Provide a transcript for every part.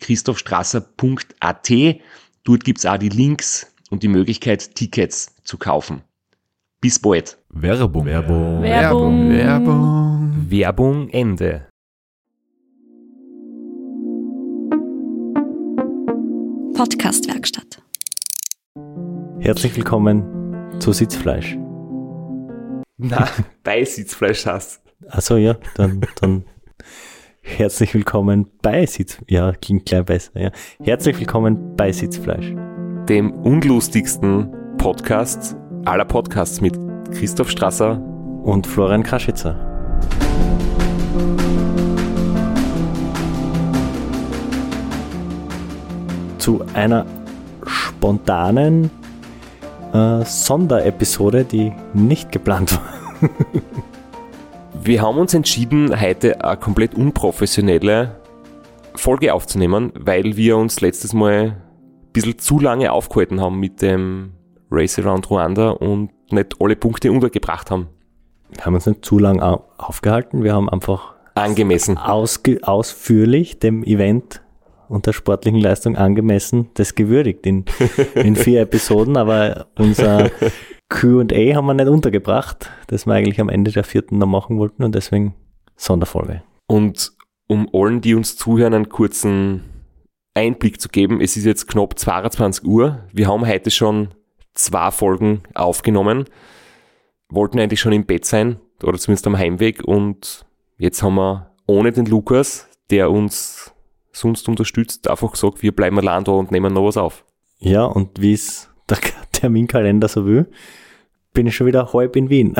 www.christophstrasser.at. Dort gibt's auch die Links und die Möglichkeit, Tickets zu kaufen. Bis bald. Werbung. Werbung. Werbung. Werbung. Werbung Ende. Podcastwerkstatt. Herzlich willkommen zu Sitzfleisch. Na, bei Sitzfleisch hast. Achso, ja, dann, dann herzlich willkommen bei Sitz. Ja, klingt gleich besser, ja. Herzlich willkommen bei Sitzfleisch. Dem unlustigsten Podcast aller Podcasts mit Christoph Strasser. Und Florian Kraschitzer. Zu einer spontanen äh, Sonderepisode, die nicht geplant war. Wir haben uns entschieden, heute eine komplett unprofessionelle Folge aufzunehmen, weil wir uns letztes Mal ein bisschen zu lange aufgehalten haben mit dem Race Around Ruanda und nicht alle Punkte untergebracht haben. Wir haben uns nicht zu lang au- aufgehalten, wir haben einfach Angemessen. ausführlich dem Event und der sportlichen Leistung angemessen das gewürdigt in, in vier Episoden, aber unser Q&A haben wir nicht untergebracht, das wir eigentlich am Ende der vierten noch machen wollten und deswegen Sonderfolge. Und um allen, die uns zuhören, einen kurzen Einblick zu geben, es ist jetzt knapp 22 Uhr. Wir haben heute schon zwei Folgen aufgenommen, wollten eigentlich schon im Bett sein oder zumindest am Heimweg und jetzt haben wir ohne den Lukas, der uns sonst unterstützt, einfach gesagt, wir bleiben allein da und nehmen noch was auf. Ja, und wie es der Terminkalender so will, bin ich schon wieder halb in Wien.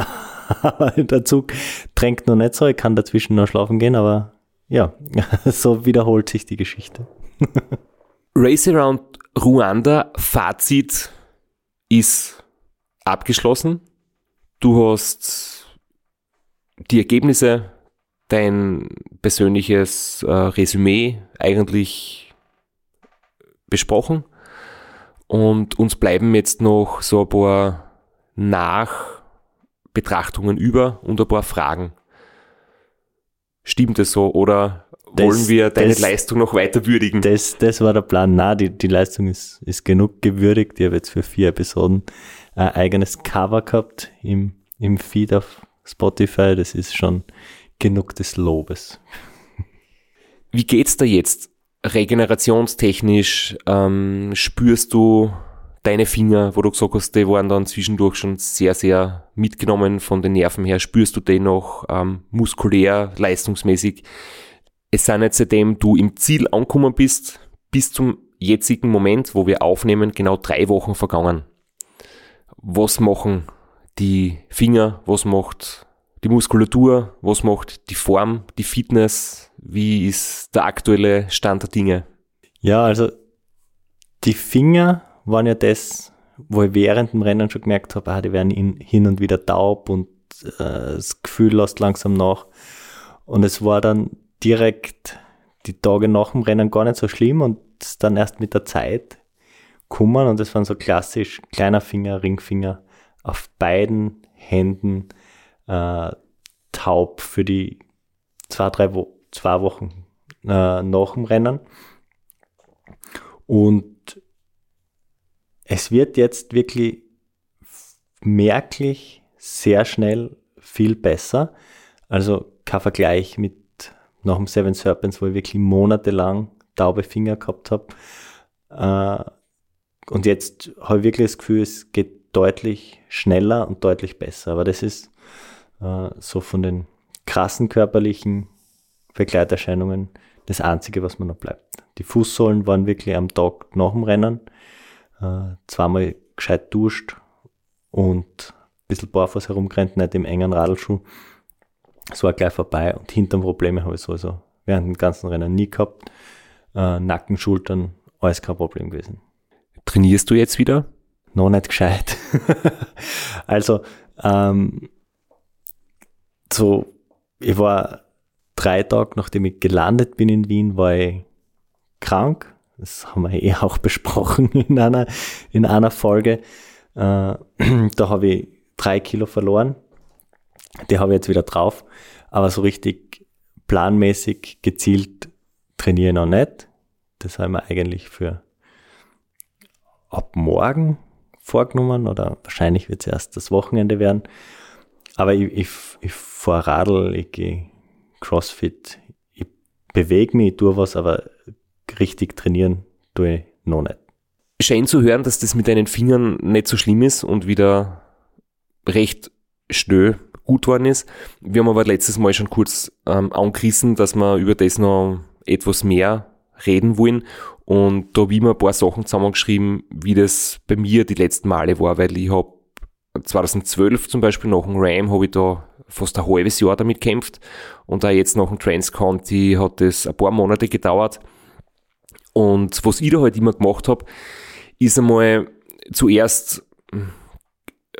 der Zug drängt noch nicht so, ich kann dazwischen noch schlafen gehen, aber ja, so wiederholt sich die Geschichte. Race Around Ruanda, Fazit ist abgeschlossen. Du hast die Ergebnisse, dein persönliches äh, Resümee eigentlich besprochen. Und uns bleiben jetzt noch so ein paar Nachbetrachtungen über und ein paar Fragen. Stimmt es so oder Das- wollen wir deine das- Leistung noch weiter würdigen? Das, das war der Plan. Na, die, die Leistung ist, ist genug gewürdigt. Ich habe jetzt für vier Episoden ein eigenes Cover gehabt im, im Feed auf Spotify. Das ist schon genug des Lobes. Wie geht's da jetzt? Regenerationstechnisch, ähm, spürst du deine Finger, wo du gesagt hast, die waren dann zwischendurch schon sehr, sehr mitgenommen von den Nerven her. Spürst du den noch ähm, muskulär, leistungsmäßig? Es sind jetzt seitdem du im Ziel angekommen bist, bis zum jetzigen Moment, wo wir aufnehmen, genau drei Wochen vergangen. Was machen die Finger? Was macht die Muskulatur? Was macht die Form, die Fitness? Wie ist der aktuelle Stand der Dinge? Ja, also die Finger waren ja das, wo ich während dem Rennen schon gemerkt habe, ah, die werden in, hin und wieder taub und äh, das Gefühl lässt langsam nach. Und es war dann direkt die Tage nach dem Rennen gar nicht so schlimm und dann erst mit der Zeit gekommen und das waren so klassisch kleiner Finger, Ringfinger auf beiden Händen äh, taub für die zwei, drei Wo zwei Wochen äh, nach dem Rennen. Und es wird jetzt wirklich merklich sehr schnell viel besser. Also kein Vergleich mit nach dem Seven Serpents, wo ich wirklich monatelang taube Finger gehabt habe. Äh, und jetzt habe ich wirklich das Gefühl, es geht deutlich schneller und deutlich besser. Aber das ist äh, so von den krassen körperlichen Begleiterscheinungen das Einzige, was mir noch bleibt. Die Fußsohlen waren wirklich am Tag nach dem Rennen äh, zweimal gescheit duscht und ein bisschen barfuß herumgerannt, nicht im engen Radlschuh. Es war gleich vorbei und hinterm Probleme habe ich sowieso während dem ganzen Rennen nie gehabt. Äh, Nacken, Schultern, alles kein Problem gewesen. Trainierst du jetzt wieder? Noch nicht gescheit. also, ähm, so, ich war drei Tage, nachdem ich gelandet bin in Wien, war ich krank. Das haben wir eh auch besprochen in einer, in einer Folge. Äh, da habe ich drei Kilo verloren. Die habe ich jetzt wieder drauf. Aber so richtig planmäßig gezielt trainiere ich noch nicht. Das haben wir eigentlich für ab morgen vorgenommen oder wahrscheinlich wird es erst das Wochenende werden. Aber ich, ich, ich fahre Radl, ich gehe Crossfit, ich bewege mich, ich tue was, aber richtig trainieren tue ich noch nicht. Schön zu hören, dass das mit deinen Fingern nicht so schlimm ist und wieder recht schnell gut worden ist. Wir haben aber letztes Mal schon kurz ähm, angerissen, dass wir über das noch etwas mehr reden wollen. Und da habe ich mir ein paar Sachen zusammengeschrieben, wie das bei mir die letzten Male war, weil ich habe 2012 zum Beispiel nach dem Ram habe ich da fast ein halbes Jahr damit gekämpft und auch jetzt nach dem Transconti hat das ein paar Monate gedauert. Und was ich da halt immer gemacht habe, ist einmal zuerst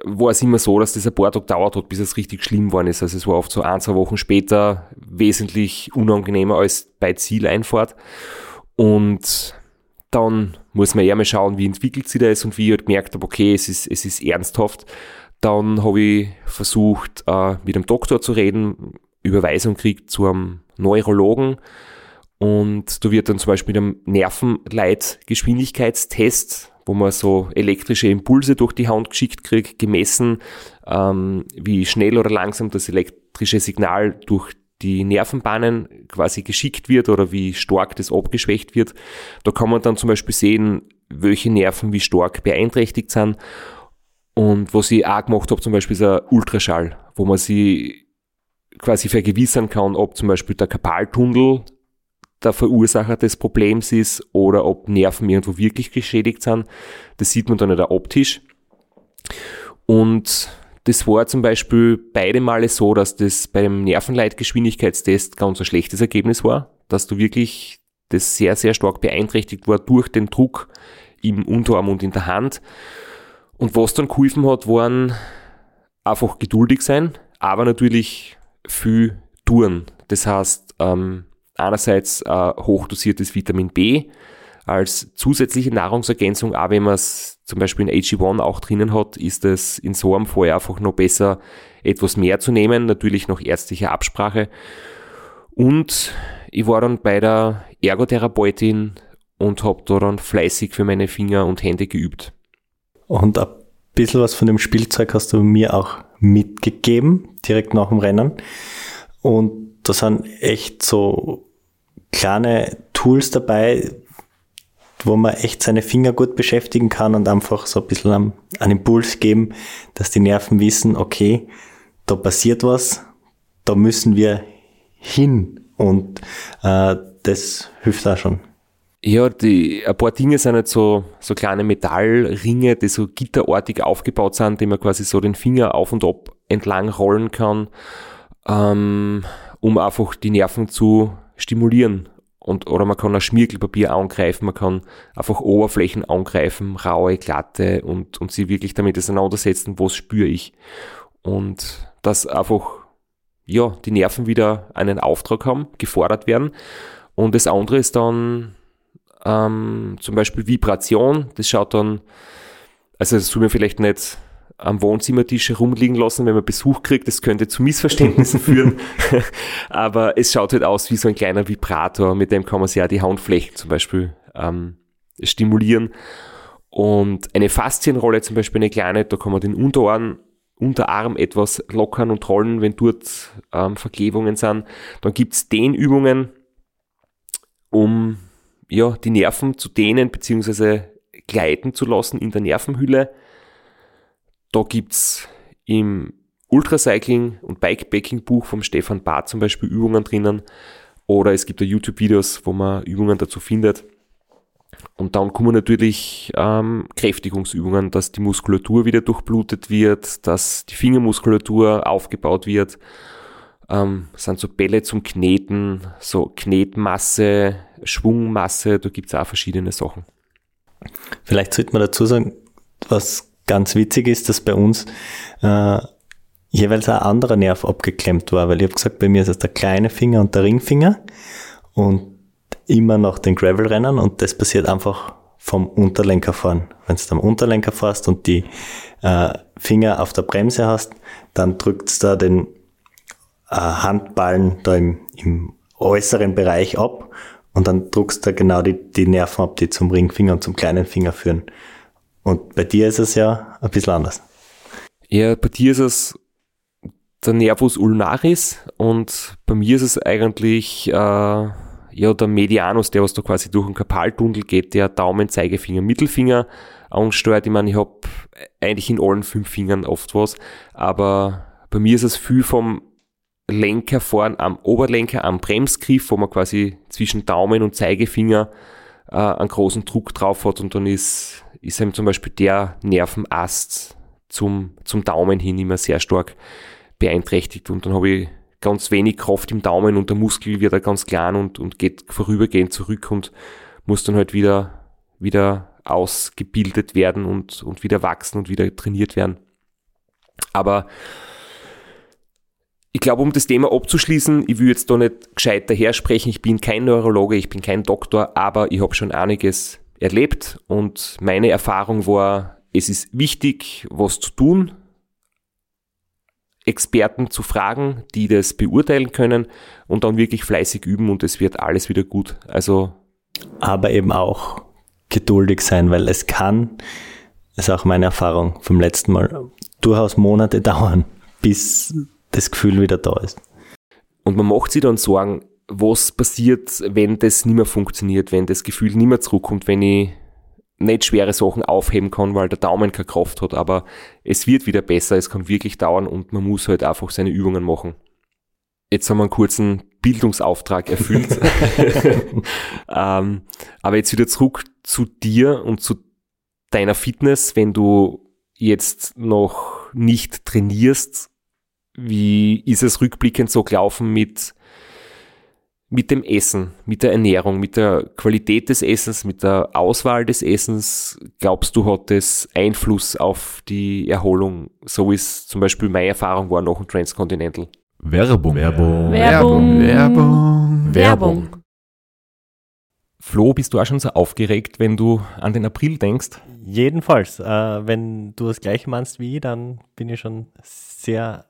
war es immer so, dass das ein paar Tage dauert hat, bis es richtig schlimm geworden ist. Also es war oft so ein, zwei Wochen später wesentlich unangenehmer als bei Zieleinfahrt. Und dann muss man eher mal schauen, wie entwickelt sich das und wie ich halt gemerkt habe, okay, es ist, es ist ernsthaft. Dann habe ich versucht, äh, mit dem Doktor zu reden, Überweisung kriegt zu einem Neurologen und da wird dann zum Beispiel mit einem Nervenleitgeschwindigkeitstest, wo man so elektrische Impulse durch die Hand geschickt kriegt, gemessen, ähm, wie schnell oder langsam das elektrische Signal durch die Nervenbahnen quasi geschickt wird oder wie stark das abgeschwächt wird. Da kann man dann zum Beispiel sehen, welche Nerven wie stark beeinträchtigt sind. Und was ich auch gemacht habe, zum Beispiel ist ein Ultraschall, wo man sie quasi vergewissern kann, ob zum Beispiel der Kapaltunnel der Verursacher des Problems ist oder ob Nerven irgendwo wirklich geschädigt sind. Das sieht man dann nicht optisch. Und das war zum Beispiel beide Male so, dass das beim Nervenleitgeschwindigkeitstest ganz ein schlechtes Ergebnis war, dass du wirklich das sehr, sehr stark beeinträchtigt war durch den Druck im Unterarm und in der Hand. Und was dann geholfen hat, waren einfach geduldig sein, aber natürlich viel tun. Das heißt, ähm, einerseits äh, hochdosiertes Vitamin B als zusätzliche Nahrungsergänzung, aber wenn man es zum Beispiel in AG1 auch drinnen hat, ist es in so einem Fall einfach noch besser, etwas mehr zu nehmen, natürlich nach ärztlicher Absprache. Und ich war dann bei der Ergotherapeutin und habe da dann fleißig für meine Finger und Hände geübt. Und ein bisschen was von dem Spielzeug hast du mir auch mitgegeben, direkt nach dem Rennen. Und da sind echt so kleine Tools dabei, wo man echt seine Finger gut beschäftigen kann und einfach so ein bisschen einen, einen Impuls geben, dass die Nerven wissen, okay, da passiert was, da müssen wir hin und äh, das hilft auch schon. Ja, die, ein paar Dinge sind halt so, so kleine Metallringe, die so gitterartig aufgebaut sind, die man quasi so den Finger auf und ab entlang rollen kann, ähm, um einfach die Nerven zu stimulieren. Und, oder man kann ein Schmirgelpapier angreifen, man kann einfach Oberflächen angreifen, raue, glatte und, und sie wirklich damit auseinandersetzen, was spüre ich. Und dass einfach, ja, die Nerven wieder einen Auftrag haben, gefordert werden. Und das andere ist dann ähm, zum Beispiel Vibration. Das schaut dann, also das tut mir vielleicht nicht am Wohnzimmertisch herumliegen lassen, wenn man Besuch kriegt. Das könnte zu Missverständnissen führen. Aber es schaut halt aus wie so ein kleiner Vibrator, mit dem kann man sich ja die Handflächen zum Beispiel ähm, stimulieren. Und eine Faszienrolle zum Beispiel, eine kleine, da kann man den Unterarm, Unterarm etwas lockern und rollen, wenn dort ähm, Verklebungen sind. Dann gibt's Dehnübungen, um ja, die Nerven zu dehnen bzw. gleiten zu lassen in der Nervenhülle. Da gibt's im Ultracycling und Bikepacking Buch vom Stefan Barth zum Beispiel Übungen drinnen. Oder es gibt da YouTube-Videos, wo man Übungen dazu findet. Und dann kommen natürlich ähm, Kräftigungsübungen, dass die Muskulatur wieder durchblutet wird, dass die Fingermuskulatur aufgebaut wird. Ähm, sind so Bälle zum Kneten, so Knetmasse, Schwungmasse, da gibt's auch verschiedene Sachen. Vielleicht sollte man dazu sagen, was ganz witzig ist, dass bei uns äh, jeweils ein anderer Nerv abgeklemmt war, weil ich habe gesagt, bei mir ist es der kleine Finger und der Ringfinger und immer noch den Gravel-Rennen und das passiert einfach vom Unterlenker fahren. Wenn du am Unterlenker fährst und die äh, Finger auf der Bremse hast, dann drückt da den äh, Handballen da im, im äußeren Bereich ab und dann druckst du genau die, die Nerven ab, die zum Ringfinger und zum kleinen Finger führen. Und bei dir ist es ja ein bisschen anders. Ja, bei dir ist es der Nervus ulnaris und bei mir ist es eigentlich äh, ja der Medianus, der was da quasi durch den Kapaltunnel geht, der Daumen, Zeigefinger, Mittelfinger ansteuert. Ich meine, ich habe eigentlich in allen fünf Fingern oft was, aber bei mir ist es viel vom Lenker vorn am Oberlenker, am Bremsgriff, wo man quasi zwischen Daumen und Zeigefinger äh, einen großen Druck drauf hat und dann ist, ist eben zum Beispiel der Nervenast zum, zum Daumen hin immer sehr stark beeinträchtigt und dann habe ich ganz wenig Kraft im Daumen und der Muskel wird da ganz klein und, und geht vorübergehend zurück und muss dann halt wieder, wieder ausgebildet werden und, und wieder wachsen und wieder trainiert werden. Aber ich glaube, um das Thema abzuschließen, ich will jetzt da nicht gescheit daher sprechen, ich bin kein Neurologe, ich bin kein Doktor, aber ich habe schon einiges erlebt und meine Erfahrung war, es ist wichtig, was zu tun, Experten zu fragen, die das beurteilen können und dann wirklich fleißig üben und es wird alles wieder gut. Also aber eben auch geduldig sein, weil es kann, ist auch meine Erfahrung vom letzten Mal, durchaus Monate dauern, bis das Gefühl wieder da ist. Und man macht sich dann Sorgen, was passiert, wenn das nicht mehr funktioniert, wenn das Gefühl nicht mehr zurückkommt, wenn ich nicht schwere Sachen aufheben kann, weil der Daumen keine Kraft hat, aber es wird wieder besser, es kann wirklich dauern und man muss halt einfach seine Übungen machen. Jetzt haben wir einen kurzen Bildungsauftrag erfüllt. ähm, aber jetzt wieder zurück zu dir und zu deiner Fitness, wenn du jetzt noch nicht trainierst, wie ist es rückblickend so gelaufen mit mit dem Essen, mit der Ernährung, mit der Qualität des Essens, mit der Auswahl des Essens, glaubst du, hat das Einfluss auf die Erholung? So ist zum Beispiel meine Erfahrung war nach dem Transcontinental. Werbung. Werbung. Werbung. Werbung. Werbung. Flo, bist du auch schon so aufgeregt, wenn du an den April denkst? Jedenfalls, äh, wenn du das gleiche meinst wie ich, dann bin ich schon sehr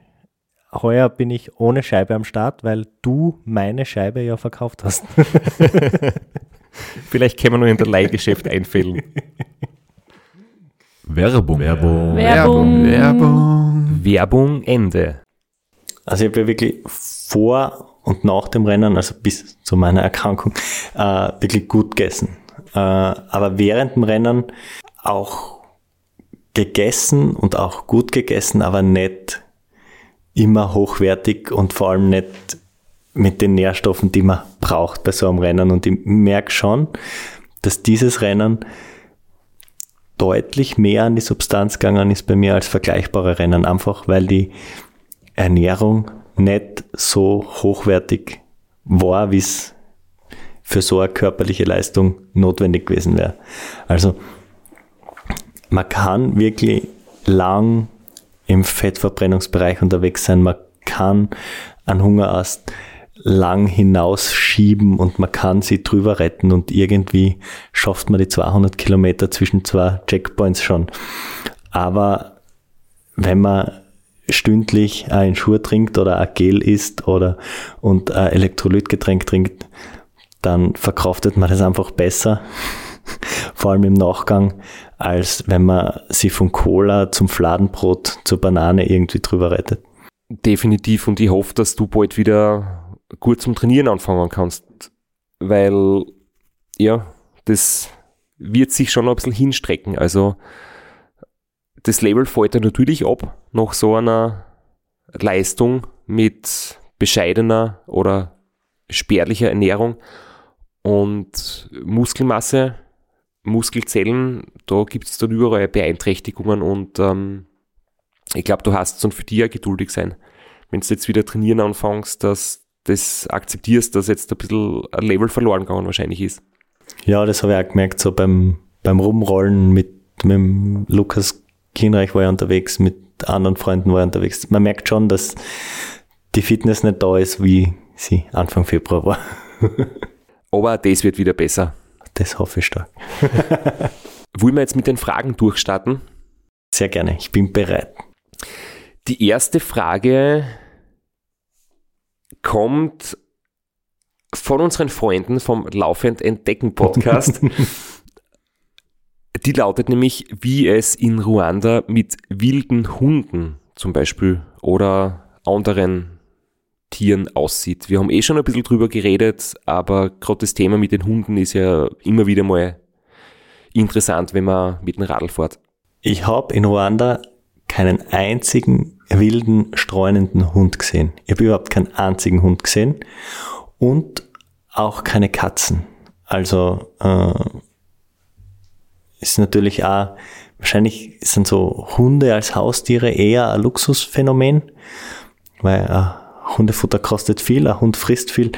Heuer bin ich ohne Scheibe am Start, weil du meine Scheibe ja verkauft hast. Vielleicht können wir nur in der Leihgeschäft einfällen. Werbung. Werbung. Werbung. Werbung. Werbung Ende. Also ich habe ja wirklich vor und nach dem Rennen, also bis zu meiner Erkrankung, äh, wirklich gut gegessen. Äh, aber während dem Rennen auch gegessen und auch gut gegessen, aber nicht immer hochwertig und vor allem nicht mit den Nährstoffen, die man braucht bei so einem Rennen. Und ich merke schon, dass dieses Rennen deutlich mehr an die Substanz gegangen ist bei mir als vergleichbare Rennen, einfach weil die Ernährung nicht so hochwertig war, wie es für so eine körperliche Leistung notwendig gewesen wäre. Also man kann wirklich lang im Fettverbrennungsbereich unterwegs sein, man kann einen Hungerast lang hinausschieben und man kann sie drüber retten und irgendwie schafft man die 200 Kilometer zwischen zwei Checkpoints schon. Aber wenn man stündlich ein Schuh trinkt oder ein Gel isst oder und ein Elektrolytgetränk trinkt, dann verkraftet man das einfach besser, vor allem im Nachgang, als wenn man sie von Cola zum Fladenbrot zur Banane irgendwie drüber rettet. Definitiv und ich hoffe, dass du bald wieder gut zum Trainieren anfangen kannst, weil ja, das wird sich schon ein bisschen hinstrecken. Also das Label fällt ja natürlich ab nach so einer Leistung mit bescheidener oder spärlicher Ernährung und Muskelmasse, Muskelzellen, da gibt es dann überall Beeinträchtigungen und ähm, ich glaube, du hast und für dich ja geduldig sein. Wenn du jetzt wieder trainieren anfängst, dass das akzeptierst, dass jetzt ein bisschen ein Level verloren gegangen wahrscheinlich ist. Ja, das habe ich auch gemerkt, so beim, beim Rumrollen mit, mit dem Lukas Kinreich war ich unterwegs, mit anderen Freunden war ich unterwegs. Man merkt schon, dass die Fitness nicht da ist, wie sie Anfang Februar war. Aber das wird wieder besser. Das hoffe ich stark. Wollen wir jetzt mit den Fragen durchstarten? Sehr gerne, ich bin bereit. Die erste Frage kommt von unseren Freunden vom Laufend Entdecken Podcast. Die lautet nämlich, wie es in Ruanda mit wilden Hunden zum Beispiel oder anderen Tieren aussieht. Wir haben eh schon ein bisschen drüber geredet, aber gerade das Thema mit den Hunden ist ja immer wieder mal interessant, wenn man mit dem Radl fährt. Ich habe in Ruanda keinen einzigen wilden, streunenden Hund gesehen. Ich habe überhaupt keinen einzigen Hund gesehen und auch keine Katzen. Also äh, ist natürlich auch, wahrscheinlich sind so Hunde als Haustiere eher ein Luxusphänomen, weil äh, Hundefutter kostet viel, ein Hund frisst viel.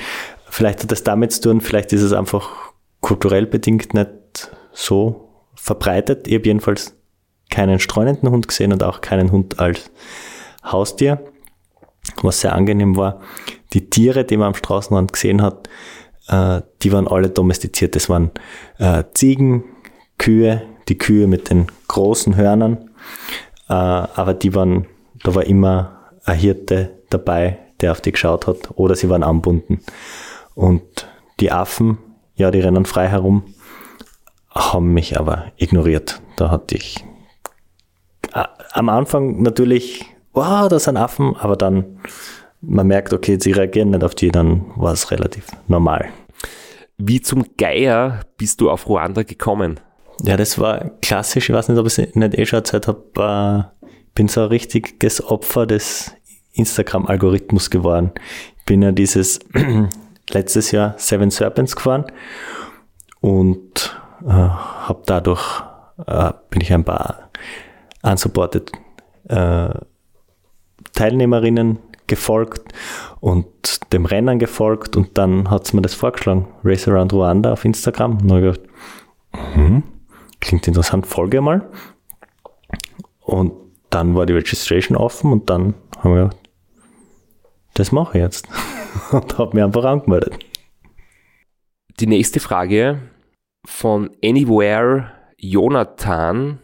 Vielleicht hat das damit zu tun, vielleicht ist es einfach kulturell bedingt nicht so verbreitet. Ich habe jedenfalls keinen streunenden Hund gesehen und auch keinen Hund als Haustier, was sehr angenehm war. Die Tiere, die man am Straßenrand gesehen hat, äh, die waren alle domestiziert. Das waren äh, Ziegen, Kühe, die Kühe mit den großen Hörnern, äh, aber die waren, da war immer ein Hirte dabei, der auf die geschaut hat, oder sie waren anbunden. Und die Affen, ja, die rennen frei herum, haben mich aber ignoriert. Da hatte ich am Anfang natürlich, wow, das sind Affen, aber dann man merkt, okay, sie reagieren nicht auf die, dann war es relativ normal. Wie zum Geier bist du auf Ruanda gekommen? Ja, das war klassisch. Ich weiß nicht, ob ich es nicht eh schon erzählt habe. Äh, bin so ein richtiges Opfer des Instagram-Algorithmus geworden. Ich bin ja dieses letztes Jahr Seven Serpents gefahren und äh, habe dadurch äh, bin ich ein paar unsupported äh, Teilnehmerinnen gefolgt und dem Rennen gefolgt und dann hat es mir das vorgeschlagen, Race Around Rwanda auf Instagram. Und ich gedacht, mhm, klingt interessant, folge mal. Und dann war die Registration offen und dann haben wir gedacht, das mache ich jetzt. und habe mir einfach angemeldet. Die nächste Frage von Anywhere Jonathan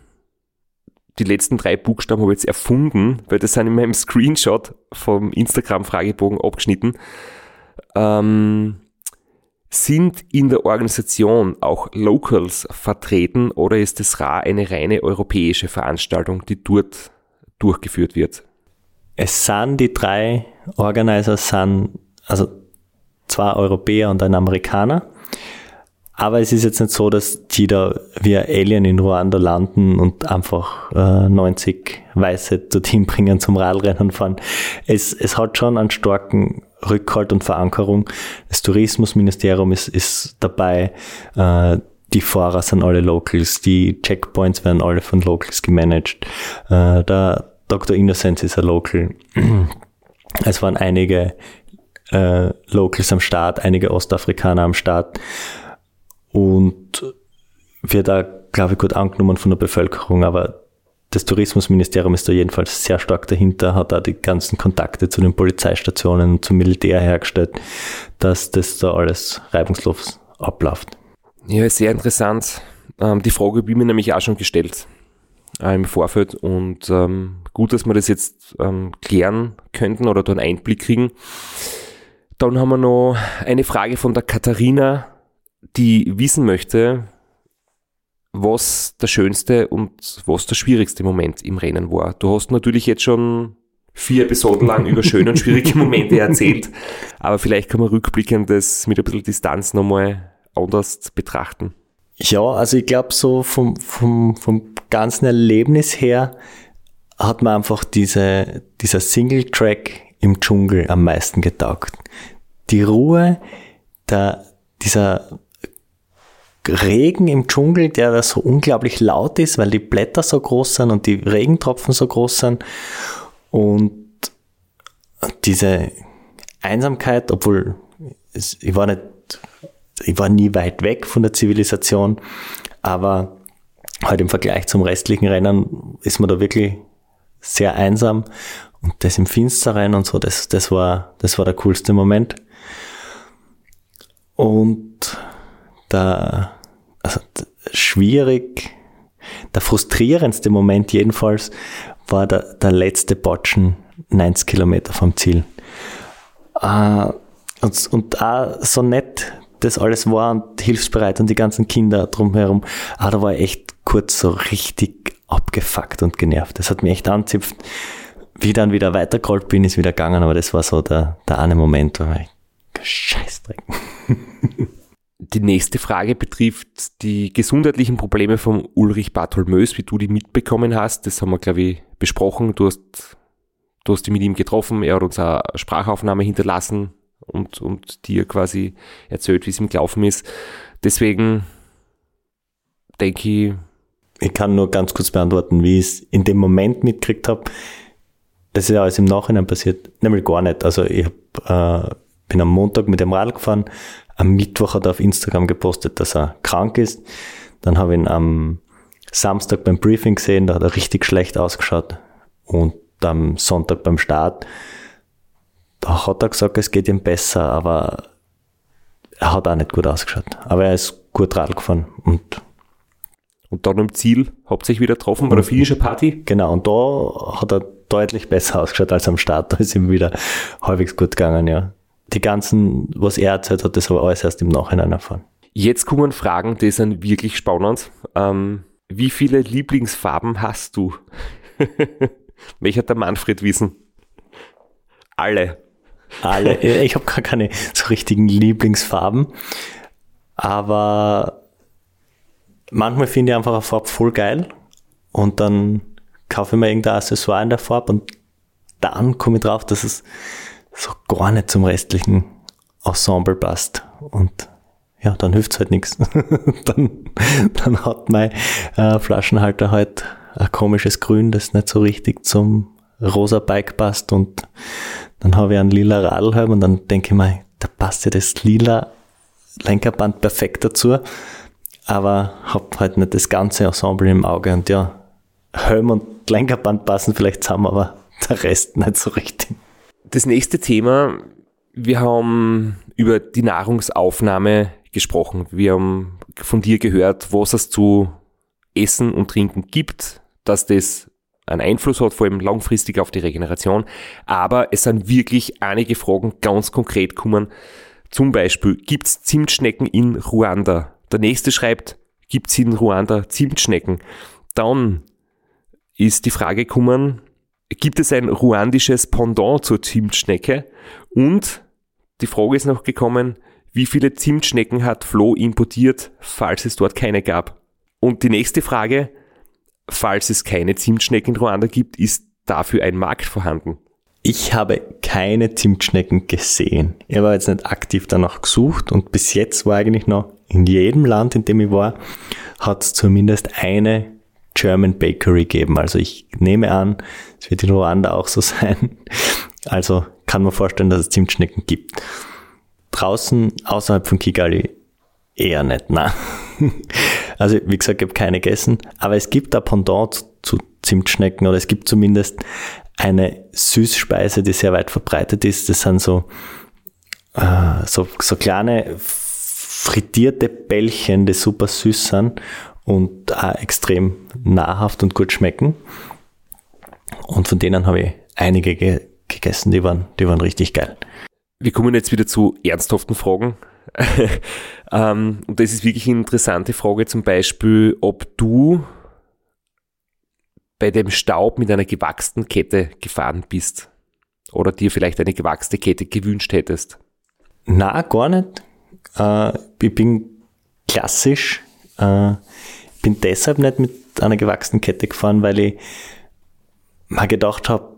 die letzten drei Buchstaben habe ich jetzt erfunden, weil das sind in meinem Screenshot vom Instagram-Fragebogen abgeschnitten. Ähm, sind in der Organisation auch Locals vertreten oder ist es RA eine reine europäische Veranstaltung, die dort durchgeführt wird? Es sind die drei Organizer, sind also zwei Europäer und ein Amerikaner. Aber es ist jetzt nicht so, dass die da wie ein Alien in Ruanda landen und einfach äh, 90 Weiße dorthin bringen zum Radrennen fahren. Es, es hat schon einen starken Rückhalt und Verankerung. Das Tourismusministerium ist, ist dabei. Äh, die Fahrer sind alle Locals. Die Checkpoints werden alle von Locals gemanagt. Äh, der Dr. Innocence ist ein Local. Es waren einige äh, Locals am Start, einige Ostafrikaner am Start und wird da, glaube ich, gut angenommen von der Bevölkerung, aber das Tourismusministerium ist da jedenfalls sehr stark dahinter, hat da die ganzen Kontakte zu den Polizeistationen und zum Militär hergestellt, dass das da alles reibungslos abläuft. Ja, sehr interessant. Ähm, die Frage habe ich mir nämlich auch schon gestellt äh, im Vorfeld und ähm, gut, dass wir das jetzt ähm, klären könnten oder da einen Einblick kriegen. Dann haben wir noch eine Frage von der Katharina die wissen möchte, was der schönste und was der schwierigste Moment im Rennen war. Du hast natürlich jetzt schon vier Episoden lang über schöne und schwierige Momente erzählt, aber vielleicht kann man rückblickend das mit ein bisschen Distanz nochmal anders betrachten. Ja, also ich glaube so vom, vom, vom ganzen Erlebnis her hat man einfach diese, dieser Single-Track im Dschungel am meisten getaugt. Die Ruhe, der, dieser Regen im Dschungel, der da so unglaublich laut ist, weil die Blätter so groß sind und die Regentropfen so groß sind. Und diese Einsamkeit, obwohl ich war nicht, ich war nie weit weg von der Zivilisation, aber halt im Vergleich zum restlichen Rennen ist man da wirklich sehr einsam und das im Finsteren und so, das, das war, das war der coolste Moment. Und der, also schwierig, der frustrierendste Moment jedenfalls war der, der letzte Botschen 90 Kilometer vom Ziel. Uh, und, und auch so nett das alles war und hilfsbereit und die ganzen Kinder drumherum. Ah, da war echt kurz so richtig abgefuckt und genervt. Das hat mich echt anzipft. Wie dann wieder weitergerollt bin, ist wieder gegangen, aber das war so der, der eine Moment, wo ich Scheißdreck. Die nächste Frage betrifft die gesundheitlichen Probleme von Ulrich Bartholmös, wie du die mitbekommen hast. Das haben wir, glaube ich, besprochen. Du hast, du hast dich mit ihm getroffen. Er hat uns eine Sprachaufnahme hinterlassen und, und dir quasi erzählt, wie es ihm gelaufen ist. Deswegen denke ich. Ich kann nur ganz kurz beantworten, wie ich es in dem Moment mitgekriegt habe. Das ist ja alles im Nachhinein passiert. Nämlich gar nicht. Also ich hab, äh, bin am Montag mit dem Radl gefahren, am Mittwoch hat er auf Instagram gepostet, dass er krank ist. Dann habe ich ihn am Samstag beim Briefing gesehen, da hat er richtig schlecht ausgeschaut. Und am Sonntag beim Start, da hat er gesagt, es geht ihm besser, aber er hat auch nicht gut ausgeschaut. Aber er ist gut Radl gefahren und und dann im Ziel hauptsächlich wieder getroffen bei der Finisher Party? Genau, und da hat er deutlich besser ausgeschaut als am Start. Da ist ihm wieder halbwegs gut gegangen, ja die ganzen, was er erzählt hat, das ich alles erst im Nachhinein erfahren. Jetzt kommen Fragen, die sind wirklich spannend. Ähm, wie viele Lieblingsfarben hast du? Welcher hat der Manfred wissen? Alle. Alle. Ich habe gar keine so richtigen Lieblingsfarben, aber manchmal finde ich einfach eine Farbe voll geil und dann kaufe ich mir irgendein Accessoire in der Farbe und dann komme ich drauf, dass es so gar nicht zum restlichen Ensemble passt. Und ja, dann hilft's halt nichts. dann, dann hat mein äh, Flaschenhalter halt ein komisches Grün, das nicht so richtig zum rosa Bike passt und dann habe ich einen lila Radl und dann denke ich mir, da passt ja das lila Lenkerband perfekt dazu, aber habe halt nicht das ganze Ensemble im Auge und ja, Helm und Lenkerband passen vielleicht zusammen, aber der Rest nicht so richtig. Das nächste Thema, wir haben über die Nahrungsaufnahme gesprochen. Wir haben von dir gehört, was es zu essen und trinken gibt, dass das einen Einfluss hat, vor allem langfristig auf die Regeneration. Aber es sind wirklich einige Fragen ganz konkret gekommen. Zum Beispiel, gibt es Zimtschnecken in Ruanda? Der nächste schreibt, gibt es in Ruanda Zimtschnecken? Dann ist die Frage gekommen, gibt es ein ruandisches Pendant zur Zimtschnecke? Und die Frage ist noch gekommen, wie viele Zimtschnecken hat Flo importiert, falls es dort keine gab? Und die nächste Frage, falls es keine Zimtschnecken in Ruanda gibt, ist dafür ein Markt vorhanden? Ich habe keine Zimtschnecken gesehen. Ich habe jetzt nicht aktiv danach gesucht und bis jetzt war eigentlich noch in jedem Land, in dem ich war, hat es zumindest eine German Bakery geben. Also ich nehme an, es wird in Ruanda auch so sein. Also kann man vorstellen, dass es Zimtschnecken gibt. Draußen außerhalb von Kigali eher nicht, nein. Also wie gesagt, ich habe keine gegessen, aber es gibt ein Pendant zu Zimtschnecken oder es gibt zumindest eine Süßspeise, die sehr weit verbreitet ist. Das sind so, äh, so, so kleine frittierte Bällchen, die super süß sind und auch extrem nahrhaft und gut schmecken. Und von denen habe ich einige ge gegessen, die waren, die waren richtig geil. Wir kommen jetzt wieder zu ernsthaften Fragen. ähm, und das ist wirklich eine interessante Frage, zum Beispiel, ob du bei dem Staub mit einer gewachsenen Kette gefahren bist oder dir vielleicht eine gewachsene Kette gewünscht hättest. Na, gar nicht. Äh, ich bin klassisch. Äh, bin deshalb nicht mit einer gewachsenen Kette gefahren, weil ich mal gedacht habe,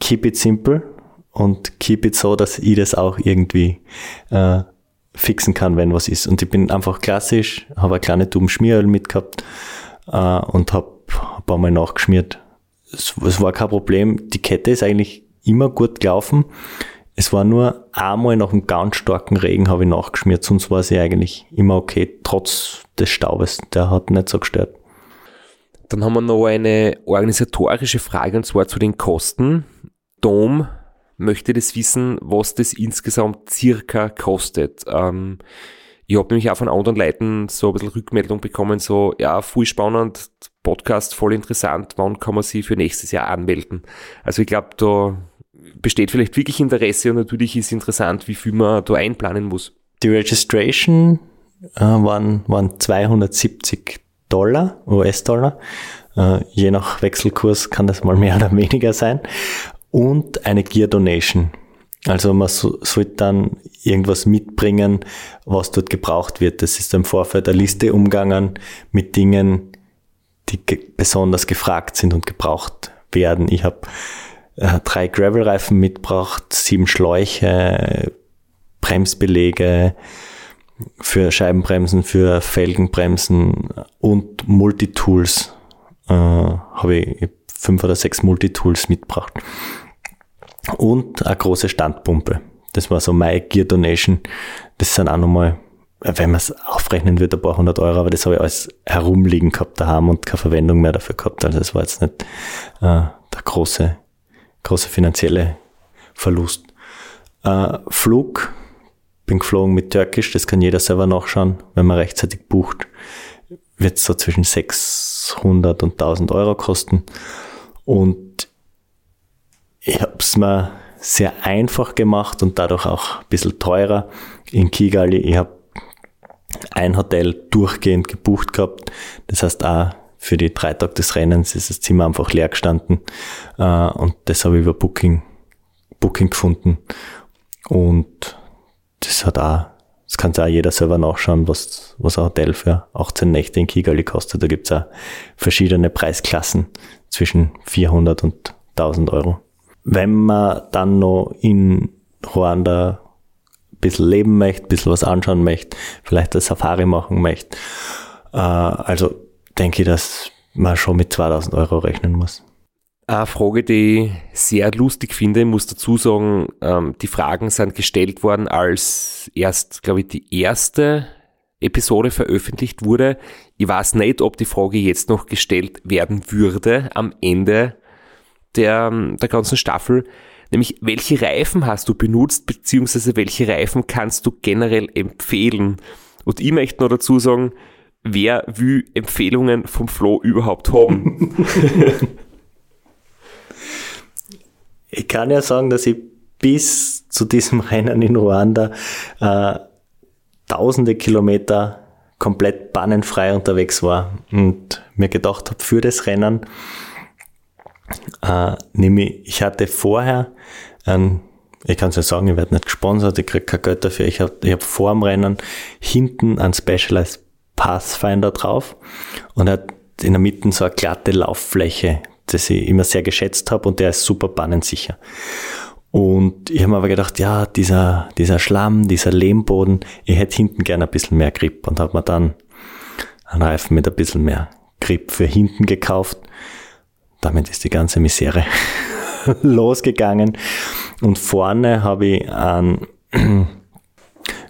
keep it simple und keep it so, dass ich das auch irgendwie äh, fixen kann, wenn was ist. Und ich bin einfach klassisch, habe eine kleine Tube Schmieröl mitgehabt äh, und habe ein paar Mal nachgeschmiert. Es, es war kein Problem. Die Kette ist eigentlich immer gut gelaufen. Es war nur einmal nach einem ganz starken Regen habe ich nachgeschmiert, sonst war sie eigentlich immer okay, trotz des Staubes. Der hat nicht so gestört. Dann haben wir noch eine organisatorische Frage und zwar zu den Kosten. Dom möchte das wissen, was das insgesamt circa kostet. Ähm, ich habe nämlich auch von anderen Leuten so ein bisschen Rückmeldung bekommen, so, ja, voll spannend, Podcast voll interessant, wann kann man sich für nächstes Jahr anmelden? Also ich glaube, da besteht vielleicht wirklich Interesse und natürlich ist interessant, wie viel man da einplanen muss. Die Registration äh, waren, waren 270 Dollar, US-Dollar. Äh, je nach Wechselkurs kann das mal mehr oder weniger sein. Und eine Gear Donation. Also man so, sollte dann irgendwas mitbringen, was dort gebraucht wird. Das ist im Vorfeld eine Liste umgangen mit Dingen, die ge besonders gefragt sind und gebraucht werden. Ich habe äh, drei Gravel-Reifen mitgebracht, sieben Schläuche, Bremsbelege für Scheibenbremsen, für Felgenbremsen und Multitools. Äh, habe ich fünf oder sechs Multitools mitgebracht. Und eine große Standpumpe. Das war so My Gear Donation. Das sind auch nochmal, wenn man es aufrechnen würde, ein paar hundert Euro, aber das habe ich alles herumliegen gehabt daheim und keine Verwendung mehr dafür gehabt. Also das war jetzt nicht äh, der große große finanzielle Verlust. Äh, Flug, bin geflogen mit Türkisch, das kann jeder selber nachschauen, wenn man rechtzeitig bucht, wird es so zwischen 600 und 1000 Euro kosten. Und ich habe es mir sehr einfach gemacht und dadurch auch ein bisschen teurer in Kigali. Ich habe ein Hotel durchgehend gebucht gehabt, das heißt auch für die drei Tage des Rennens ist das Zimmer einfach leer gestanden. Äh, und das habe ich über Booking, Booking gefunden. Und das hat auch, das kann auch jeder selber nachschauen, was, was ein Hotel für 18 Nächte in Kigali kostet. Da gibt's auch verschiedene Preisklassen zwischen 400 und 1000 Euro. Wenn man dann noch in Ruanda ein bisschen leben möchte, ein bisschen was anschauen möchte, vielleicht eine Safari machen möchte, äh, also denke ich, dass man schon mit 2000 Euro rechnen muss. Eine Frage, die ich sehr lustig finde, ich muss dazu sagen, ähm, die Fragen sind gestellt worden, als erst, glaube ich, die erste Episode veröffentlicht wurde. Ich weiß nicht, ob die Frage jetzt noch gestellt werden würde am Ende der, der ganzen Staffel. Nämlich, welche Reifen hast du benutzt, beziehungsweise welche Reifen kannst du generell empfehlen? Und ich möchte noch dazu sagen, wer will Empfehlungen vom Flo überhaupt haben? ich kann ja sagen, dass ich bis zu diesem Rennen in Ruanda äh, tausende Kilometer komplett bannenfrei unterwegs war und mir gedacht habe, für das Rennen äh, nämlich, ich hatte vorher, ähm, ich kann es ja sagen, ich werde nicht gesponsert, ich kriege kein Geld dafür, ich habe ich hab vor dem Rennen hinten ein Specialized Pathfinder drauf und hat in der Mitte so eine glatte Lauffläche, das ich immer sehr geschätzt habe und der ist super bannensicher. Und ich habe mir aber gedacht, ja, dieser, dieser Schlamm, dieser Lehmboden, ich hätte hinten gerne ein bisschen mehr Grip und habe mir dann einen Reifen mit ein bisschen mehr Grip für hinten gekauft. Damit ist die ganze Misere losgegangen. Und vorne habe ich einen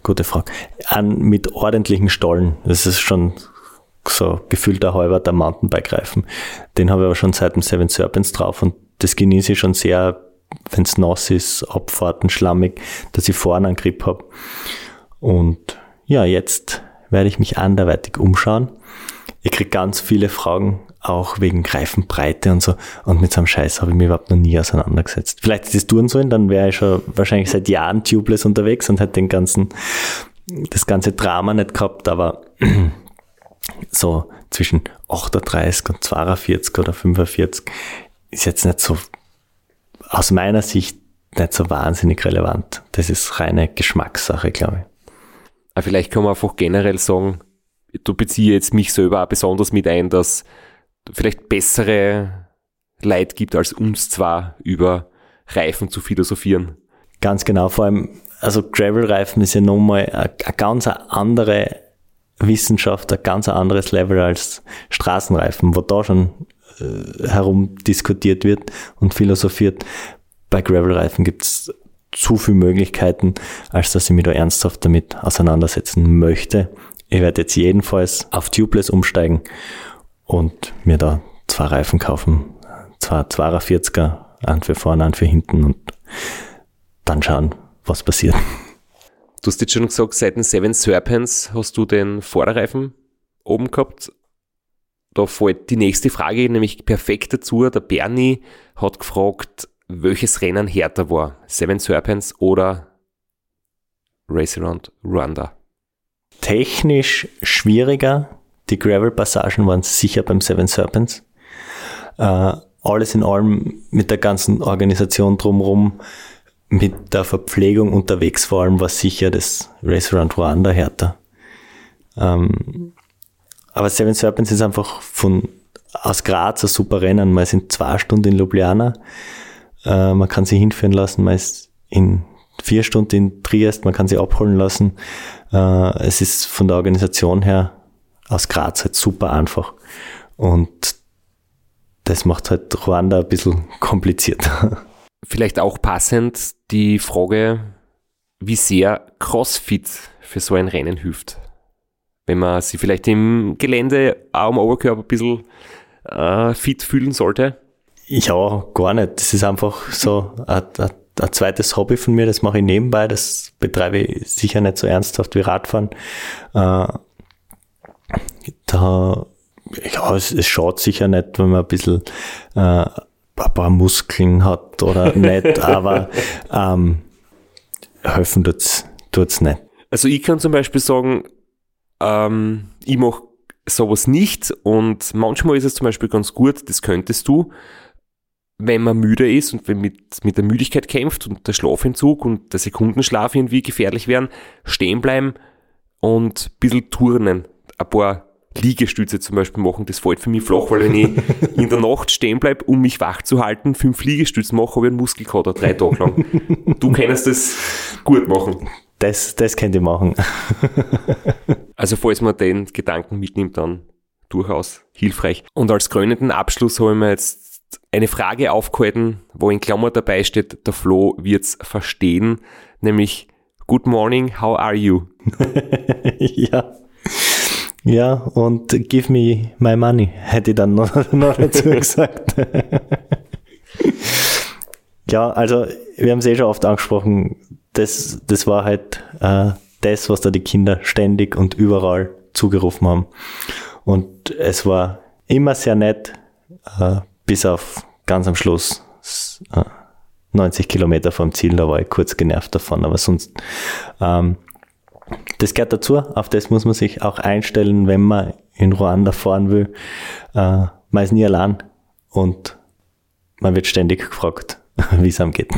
Gute Frage. An, mit ordentlichen Stollen. Das ist schon so gefühlter halber der Mountainbike-Reifen. Den habe ich aber schon seit dem Seven Serpents drauf und das genieße ich schon sehr, wenn es nass ist, Abfahrten, schlammig, dass ich vorne einen Grip habe. Und ja, jetzt werde ich mich anderweitig umschauen. Ich kriege ganz viele Fragen, auch wegen Reifenbreite und so. Und mit so einem Scheiß habe ich mich überhaupt noch nie auseinandergesetzt. Vielleicht ist das tun sollen, dann wäre ich schon wahrscheinlich seit Jahren tubeless unterwegs und hätte den ganzen, das ganze Drama nicht gehabt, aber so zwischen 38 und 42 oder 45 ist jetzt nicht so, aus meiner Sicht nicht so wahnsinnig relevant. Das ist reine Geschmackssache, glaube ich. Aber vielleicht kann man einfach generell sagen, du beziehst jetzt mich selber auch besonders mit ein, dass vielleicht bessere Leid gibt als uns zwar über Reifen zu philosophieren. Ganz genau, vor allem, also Gravel-Reifen ist ja nochmal eine, ganz andere Wissenschaft, ein ganz anderes Level als Straßenreifen, wo da schon äh, herum diskutiert wird und philosophiert. Bei Gravel-Reifen gibt es zu viele Möglichkeiten, als dass ich mich da ernsthaft damit auseinandersetzen möchte. Ich werde jetzt jedenfalls auf Tubeless umsteigen und mir da zwei Reifen kaufen. Zwei 42er, einen für vorne, einen für hinten und dann schauen, was passiert. Du hast jetzt schon gesagt, seit den Seven Serpents hast du den Vorderreifen oben gehabt. Da fällt die nächste Frage nämlich perfekt dazu. Der Bernie hat gefragt, welches Rennen härter war. Seven Serpents oder Race Around Rwanda? Technisch schwieriger, die Gravel-Passagen waren sicher beim Seven Serpents. Äh, alles in allem mit der ganzen Organisation drumherum, mit der Verpflegung unterwegs vor allem, war sicher das Around Rwanda härter. Ähm, aber Seven Serpents ist einfach von aus Graz ein super Rennen. Man ist in zwei Stunden in Ljubljana. Äh, man kann sich hinführen lassen. Man ist in vier Stunden in Triest. Man kann sich abholen lassen. Äh, es ist von der Organisation her aus Graz halt super einfach. Und das macht halt Ruanda ein bisschen kompliziert. Vielleicht auch passend die Frage, wie sehr CrossFit für so ein Rennen hilft. Wenn man sich vielleicht im Gelände auch am Oberkörper ein bisschen äh, fit fühlen sollte. Ja, gar nicht. Das ist einfach so ein, ein, ein zweites Hobby von mir, das mache ich nebenbei, das betreibe ich sicher nicht so ernsthaft wie Radfahren. Äh, da, ja, es, es schaut sicher nicht, wenn man ein bisschen äh, ein paar Muskeln hat oder nicht, aber ähm, helfen tut's, tut's nicht. Also ich kann zum Beispiel sagen, ähm, ich mache sowas nicht und manchmal ist es zum Beispiel ganz gut, das könntest du, wenn man müde ist und wenn mit, mit der Müdigkeit kämpft und der Schlafentzug und der Sekundenschlaf irgendwie gefährlich werden, stehen bleiben und ein bisschen turnen. Ein paar Liegestütze zum Beispiel machen, das fällt für mich flach, weil wenn ich in der Nacht stehen bleibe, um mich wach zu halten, fünf Liegestütze mache, habe ich einen Muskelkater drei Tage lang. Du kannst das gut machen. Das, das könnt ihr machen. Also falls man den Gedanken mitnimmt, dann durchaus hilfreich. Und als krönenden Abschluss habe ich mir jetzt eine Frage aufgehalten, wo in Klammer dabei steht, der Flo wird's verstehen, nämlich Good morning, how are you? ja. Ja, und give me my money, hätte ich dann noch, noch dazu gesagt. ja, also wir haben es eh schon oft angesprochen, das, das war halt äh, das, was da die Kinder ständig und überall zugerufen haben. Und es war immer sehr nett, äh, bis auf ganz am Schluss äh, 90 Kilometer vom Ziel, da war ich kurz genervt davon, aber sonst, ähm, das gehört dazu, auf das muss man sich auch einstellen, wenn man in Ruanda fahren will. Äh, man ist nie allein und man wird ständig gefragt, wie es einem geht.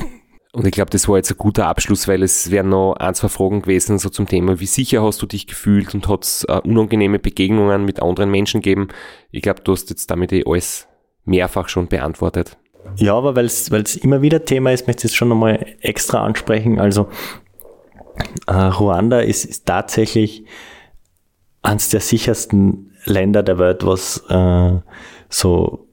Und ich glaube, das war jetzt ein guter Abschluss, weil es wären noch ein, zwei Fragen gewesen, so zum Thema, wie sicher hast du dich gefühlt und hat es uh, unangenehme Begegnungen mit anderen Menschen gegeben. Ich glaube, du hast jetzt damit eh alles mehrfach schon beantwortet. Ja, aber weil es immer wieder Thema ist, möchte ich es schon nochmal extra ansprechen. Also äh, Ruanda ist, ist tatsächlich eines der sichersten Länder der Welt, was äh, so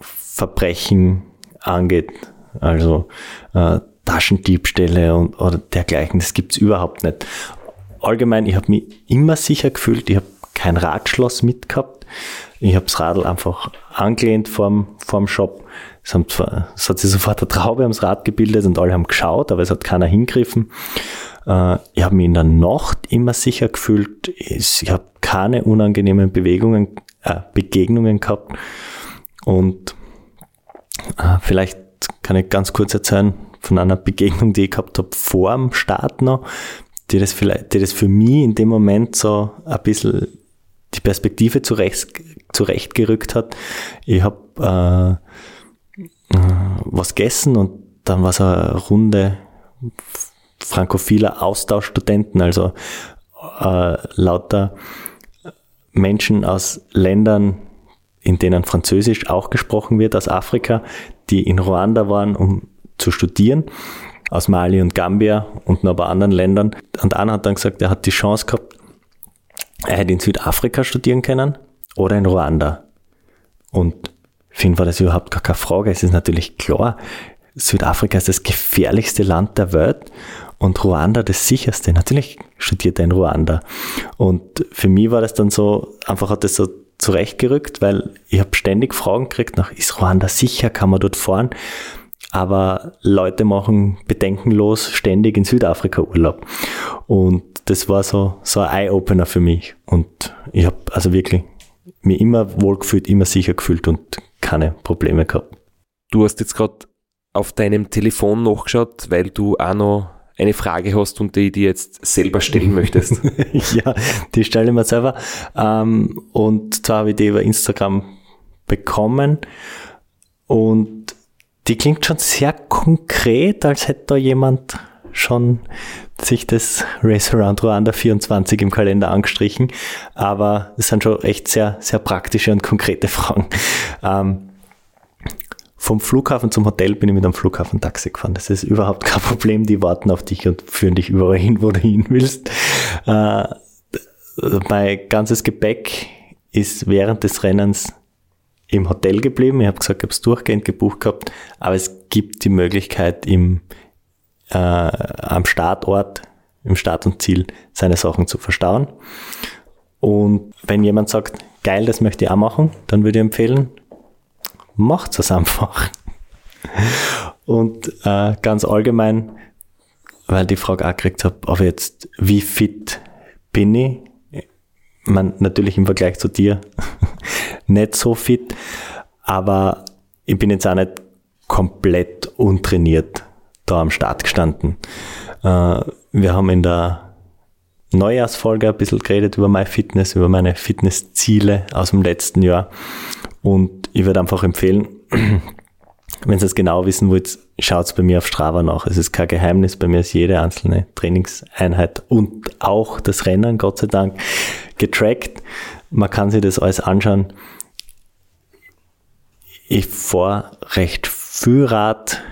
Verbrechen angeht. Also äh, Taschendiebstähle und oder dergleichen, das gibt's überhaupt nicht. Allgemein, ich habe mich immer sicher gefühlt, ich habe kein Radschloss mitgehabt. Ich habe das Radl einfach angelehnt vorm, vorm Shop. Es, haben es hat sich sofort eine Traube ams Rad gebildet und alle haben geschaut, aber es hat keiner hingriffen. Äh, ich habe mich in der Nacht immer sicher gefühlt. Ich habe keine unangenehmen Bewegungen, äh, Begegnungen gehabt. Und äh, vielleicht kann ich ganz kurz erzählen von einer Begegnung, die ich gehabt habe vor dem Start noch, die das vielleicht, die das für mich in dem Moment so ein bisschen die Perspektive zurecht, zurechtgerückt hat. Ich habe äh, was gegessen und dann war es eine Runde frankophiler Austauschstudenten, also äh, lauter Menschen aus Ländern, in denen Französisch auch gesprochen wird, aus Afrika, die in Ruanda waren, um zu studieren, aus Mali und Gambia und noch bei anderen Ländern. Und einer hat dann gesagt, er hat die Chance gehabt, er hätte in Südafrika studieren können oder in Ruanda. Und ihn war das überhaupt gar keine Frage. Es ist natürlich klar, Südafrika ist das gefährlichste Land der Welt und Ruanda das sicherste. Natürlich studiert er in Ruanda. Und für mich war das dann so, einfach hat das so zurechtgerückt, weil ich habe ständig Fragen gekriegt nach, ist Ruanda sicher, kann man dort fahren? Aber Leute machen bedenkenlos ständig in Südafrika Urlaub. Und das war so, so ein Eye-Opener für mich. Und ich habe also wirklich mich immer wohlgefühlt, immer sicher gefühlt und keine Probleme gehabt. Du hast jetzt gerade auf deinem Telefon nachgeschaut, weil du auch noch eine Frage hast und die dir jetzt selber stellen möchtest. ja, die stelle ich mir selber. Ähm, und zwar habe ich die über Instagram bekommen und die klingt schon sehr konkret, als hätte da jemand schon sich das Race Around Rwanda 24 im Kalender angestrichen, aber es sind schon echt sehr, sehr praktische und konkrete Fragen. Ähm, vom Flughafen zum Hotel bin ich mit einem Flughafen-Taxi gefahren. Das ist überhaupt kein Problem. Die warten auf dich und führen dich überall hin, wo du hin willst. Äh, mein ganzes Gepäck ist während des Rennens im Hotel geblieben. Ich habe gesagt, ich habe es durchgehend gebucht gehabt, aber es gibt die Möglichkeit, im, äh, am Startort, im Start und Ziel, seine Sachen zu verstauen. Und wenn jemand sagt, geil, das möchte ich auch machen, dann würde ich empfehlen, macht es einfach. Und äh, ganz allgemein, weil die Frage auch gekriegt habe, aber jetzt, wie fit bin ich? Man, natürlich im Vergleich zu dir nicht so fit, aber ich bin jetzt auch nicht komplett untrainiert da am Start gestanden. Äh, wir haben in der Neujahrsfolge ein bisschen geredet über meine Fitness, über meine Fitnessziele aus dem letzten Jahr. Und ich würde einfach empfehlen, wenn ihr es genau wissen wollt, schaut bei mir auf Strava nach. Es ist kein Geheimnis, bei mir ist jede einzelne Trainingseinheit und auch das Rennen, Gott sei Dank, getrackt. Man kann sich das alles anschauen. Ich fahre recht viel Rad.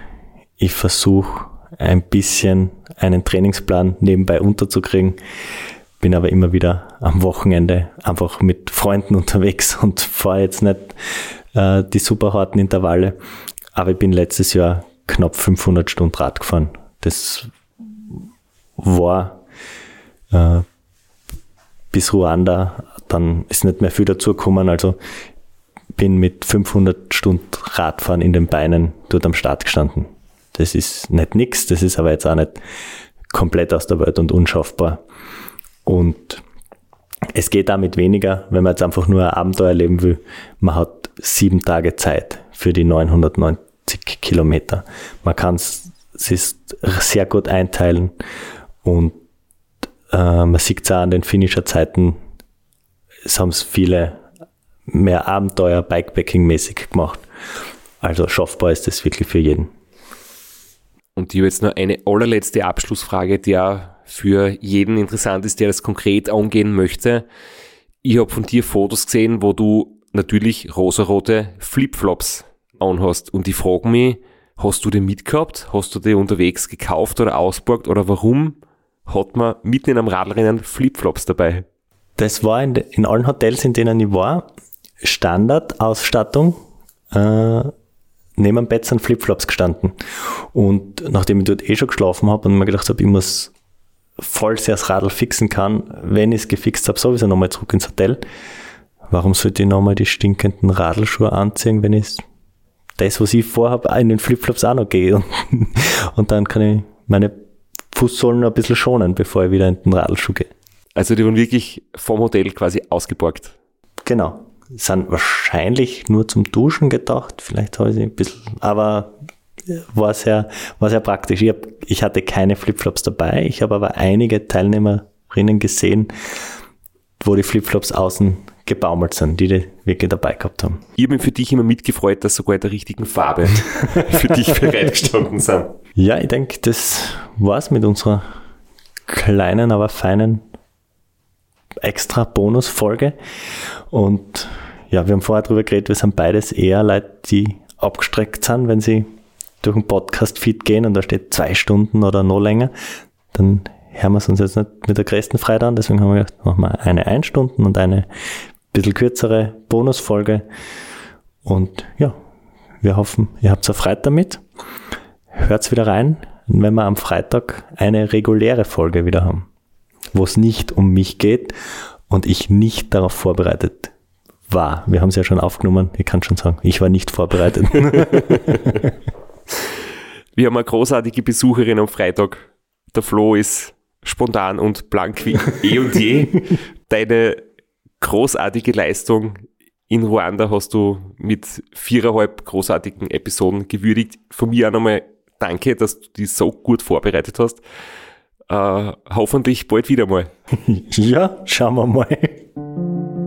Ich versuche ein bisschen einen Trainingsplan nebenbei unterzukriegen. Bin aber immer wieder am Wochenende einfach mit Freunden unterwegs und fahre jetzt nicht äh, die super harten Intervalle. Aber ich bin letztes Jahr knapp 500 Stunden Rad gefahren. Das war äh, bis Ruanda, dann ist nicht mehr viel dazugekommen. Also bin mit 500 Stunden Radfahren in den Beinen dort am Start gestanden. Das ist nicht nix, das ist aber jetzt auch nicht komplett aus der Welt und unschaffbar. Und es geht damit weniger, wenn man jetzt einfach nur ein Abenteuer erleben will. Man hat sieben Tage Zeit für die 990 Kilometer. Man kann es sehr gut einteilen und äh, man sieht es auch an den Finisher-Zeiten, es haben es viele mehr Abenteuer Bikepacking-mäßig gemacht. Also schaffbar ist das wirklich für jeden. Und ich habe jetzt noch eine allerletzte Abschlussfrage, die auch für jeden interessant ist, der das konkret angehen möchte. Ich habe von dir Fotos gesehen, wo du natürlich rosarote Flipflops anhast. Und ich frage mich, hast du die mitgehabt? Hast du die unterwegs gekauft oder ausborgt? Oder warum hat man mitten in einem Radrennen Flipflops dabei? Das war in, in allen Hotels, in denen ich war, Standardausstattung. Äh, neben dem Bett sind Flipflops gestanden. Und nachdem ich dort eh schon geschlafen habe und mir gedacht habe, ich muss voll sehr das Radl fixen kann, wenn ich es gefixt habe, sowieso nochmal zurück ins Hotel. Warum sollte ich nochmal die stinkenden Radlschuhe anziehen, wenn ich das, was ich vorhabe, in den Flipflops auch noch gehe? Und, und dann kann ich meine Fußsohlen ein bisschen schonen, bevor ich wieder in den Radlschuh gehe. Also die wurden wirklich vom Hotel quasi ausgeborgt. Genau sind wahrscheinlich nur zum Duschen gedacht. Vielleicht habe ich ein bisschen, aber war sehr, war sehr praktisch. Ich, hab, ich hatte keine Flipflops dabei. Ich habe aber einige Teilnehmerinnen gesehen, wo die Flipflops außen gebaumelt sind, die die wirklich dabei gehabt haben. Ich habe mich für dich immer mitgefreut, dass sogar in der richtigen Farbe für dich bereitgestanden sind. Ja, ich denke, das war's mit unserer kleinen, aber feinen extra Bonusfolge. Und ja, wir haben vorher darüber geredet, wir sind beides eher Leute, die abgestreckt sind, wenn sie durch einen Podcast-Feed gehen und da steht zwei Stunden oder noch länger, dann hören wir es uns jetzt nicht mit der größten Freude an. Deswegen haben wir gedacht, machen wir eine ein Stunden und eine bisschen kürzere Bonusfolge. Und ja, wir hoffen, ihr habt Freude damit. Hört's wieder rein, wenn wir am Freitag eine reguläre Folge wieder haben wo es nicht um mich geht und ich nicht darauf vorbereitet war. Wir haben es ja schon aufgenommen, ich kann schon sagen, ich war nicht vorbereitet. Wir haben eine großartige Besucherin am Freitag. Der Flo ist spontan und blank wie eh und je. Deine großartige Leistung in Ruanda hast du mit viereinhalb großartigen Episoden gewürdigt. Von mir auch nochmal danke, dass du die so gut vorbereitet hast. Äh, hoffentlich bald wieder mal. ja, schauen wir mal.